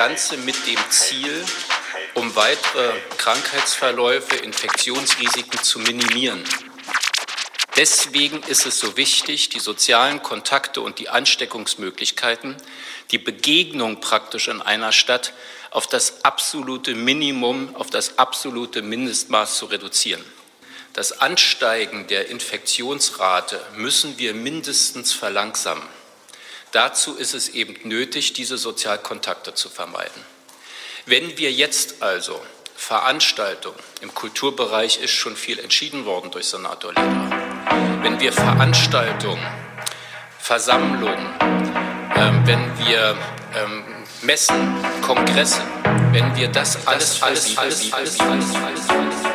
Ganze mit dem Ziel, um weitere Krankheitsverläufe, Infektionsrisiken zu minimieren. Deswegen ist es so wichtig, die sozialen Kontakte und die Ansteckungsmöglichkeiten, die Begegnung praktisch in einer Stadt auf das absolute Minimum, auf das absolute Mindestmaß zu reduzieren. Das Ansteigen der Infektionsrate müssen wir mindestens verlangsamen. Dazu ist es eben nötig, diese Sozialkontakte zu vermeiden. Wenn wir jetzt also Veranstaltungen, im Kulturbereich ist schon viel entschieden worden durch Senator Lehner, wenn wir Veranstaltungen, Versammlungen, äh, wenn wir ähm, Messen, Kongresse, wenn wir das alles, alles, alles, alles, alles, alles, alles, alles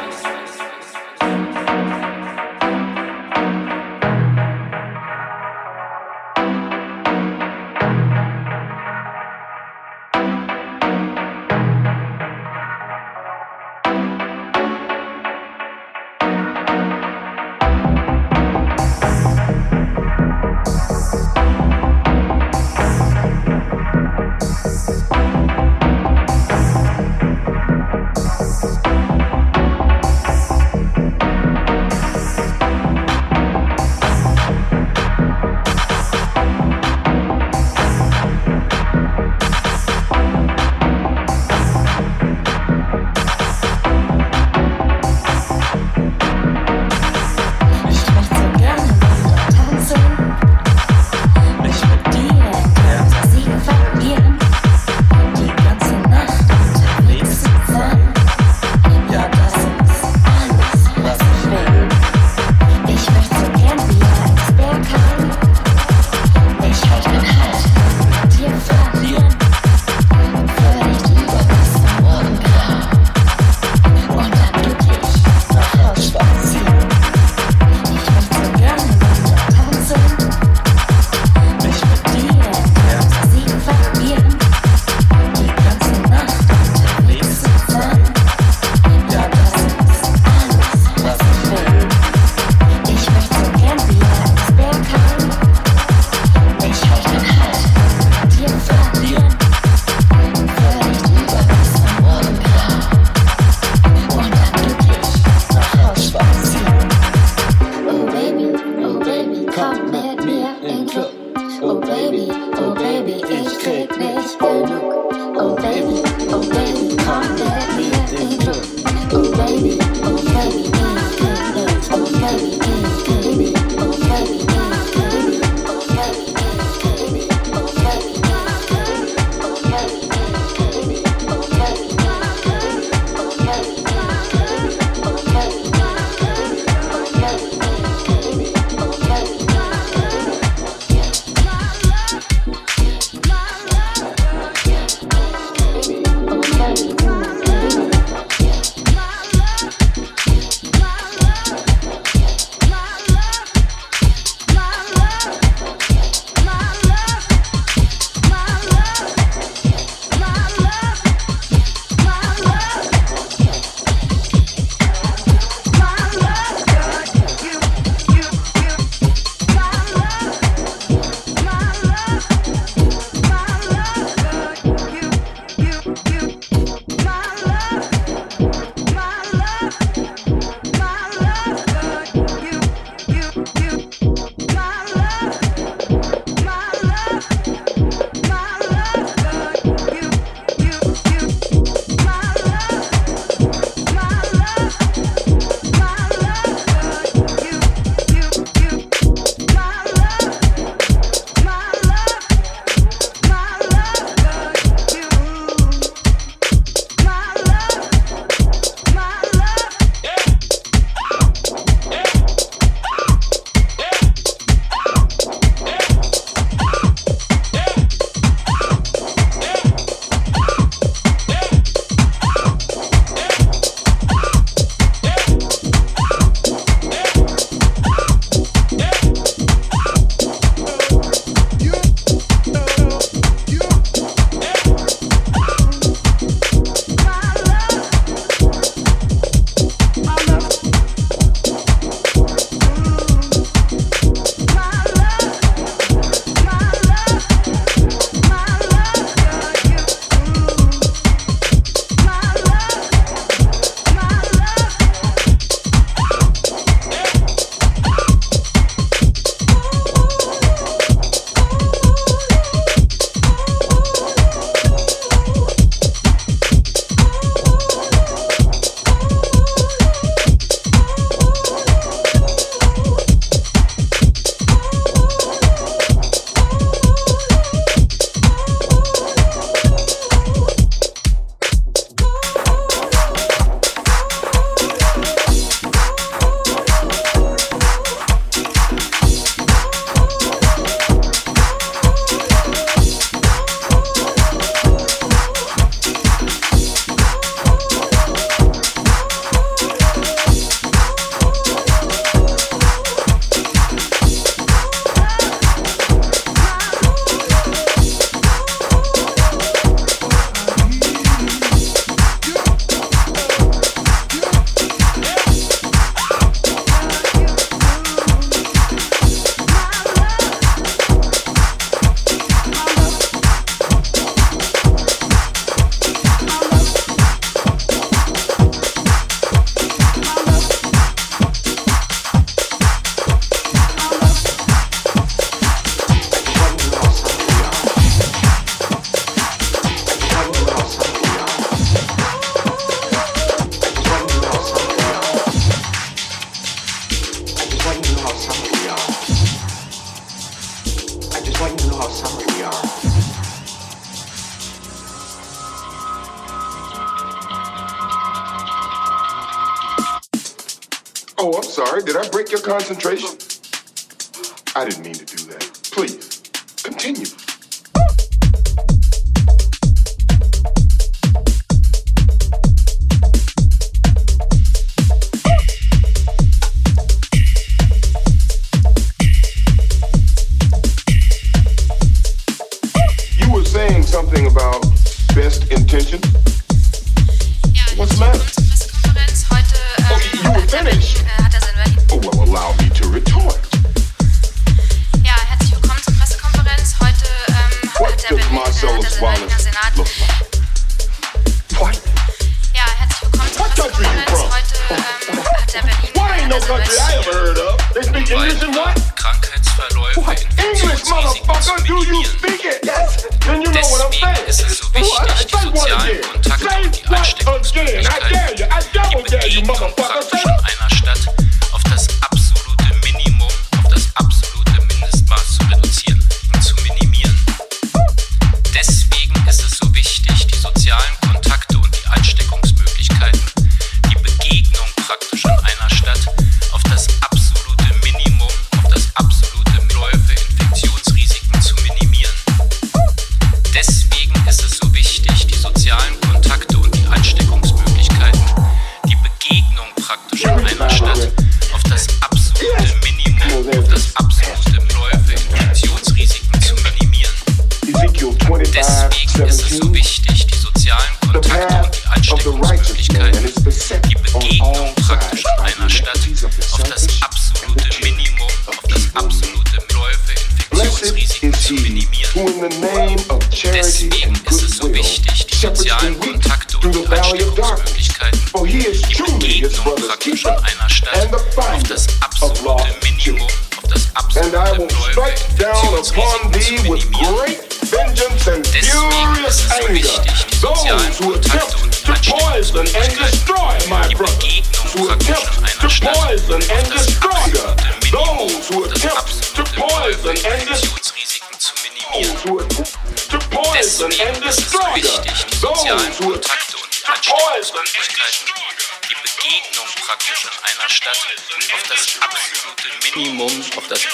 your concentration.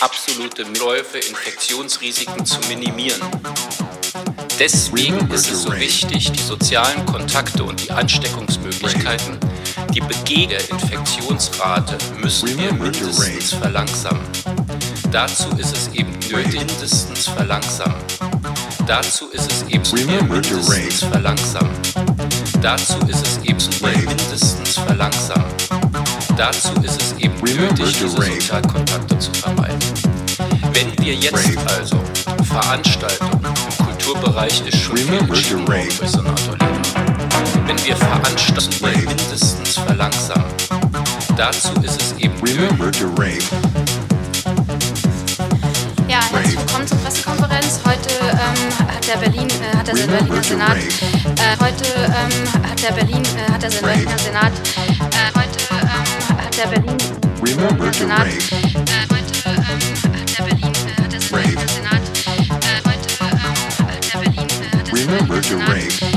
absolute Läufe, Infektionsrisiken zu minimieren. Deswegen ist es so wichtig, die sozialen Kontakte und die Ansteckungsmöglichkeiten, die Begege Infektionsrate müssen wir mindestens verlangsamen. Dazu ist es eben nötig, mindestens verlangsamen. Dazu ist es eben mindestens verlangsamen. Dazu ist es eben mindestens verlangsamen. Dazu ist es eben nötig, diese Sozialkontakte wir jetzt also. Veranstaltungen im Kulturbereich ist schon viel bei Sonato Lima. Wenn wir Veranstaltungen mindestens verlangsamen, dazu ist es eben Remember to rave. Ja, herzlich willkommen zur Pressekonferenz. Heute ähm, hat der Berlin, äh, hat der Berliner Senat, äh, heute ähm, hat der Berlin, äh, hat der Berliner Senat, äh, heute ähm, hat der Berlin, Senat, Director ring.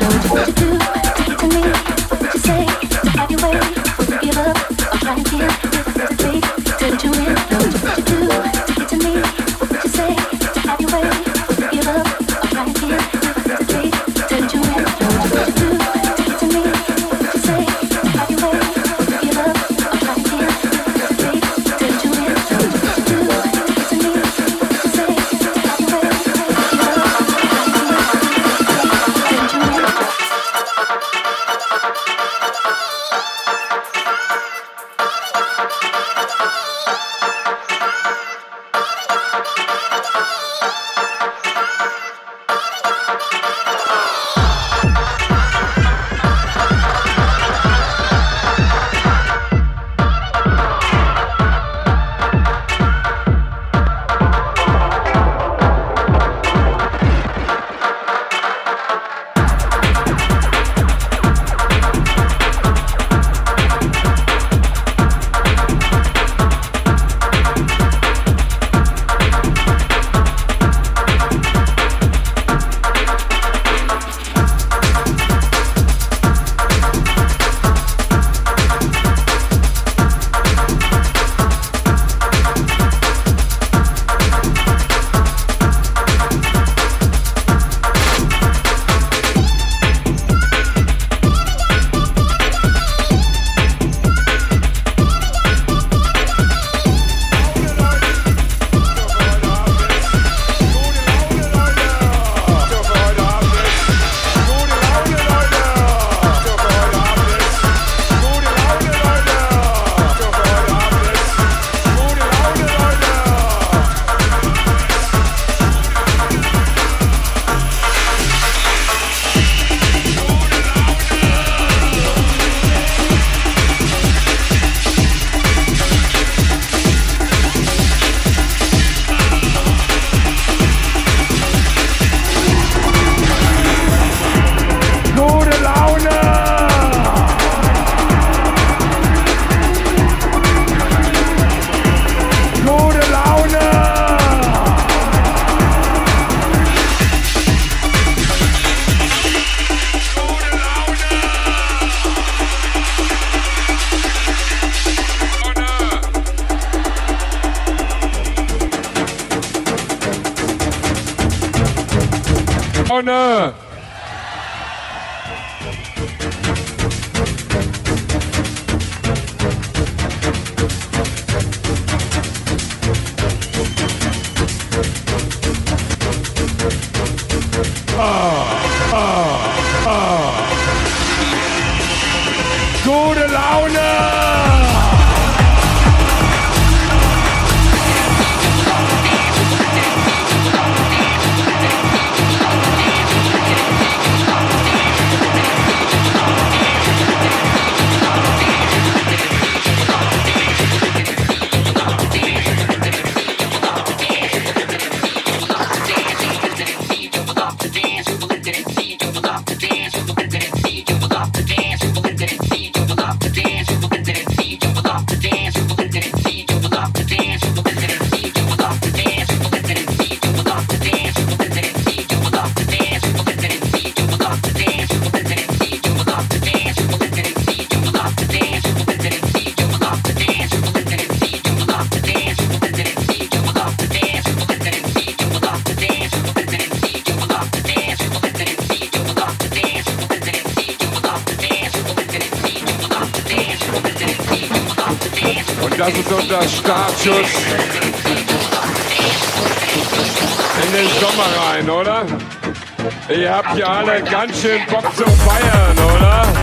Don't you do? honor. Habt ja alle ganz schön Bock zum Feiern, oder?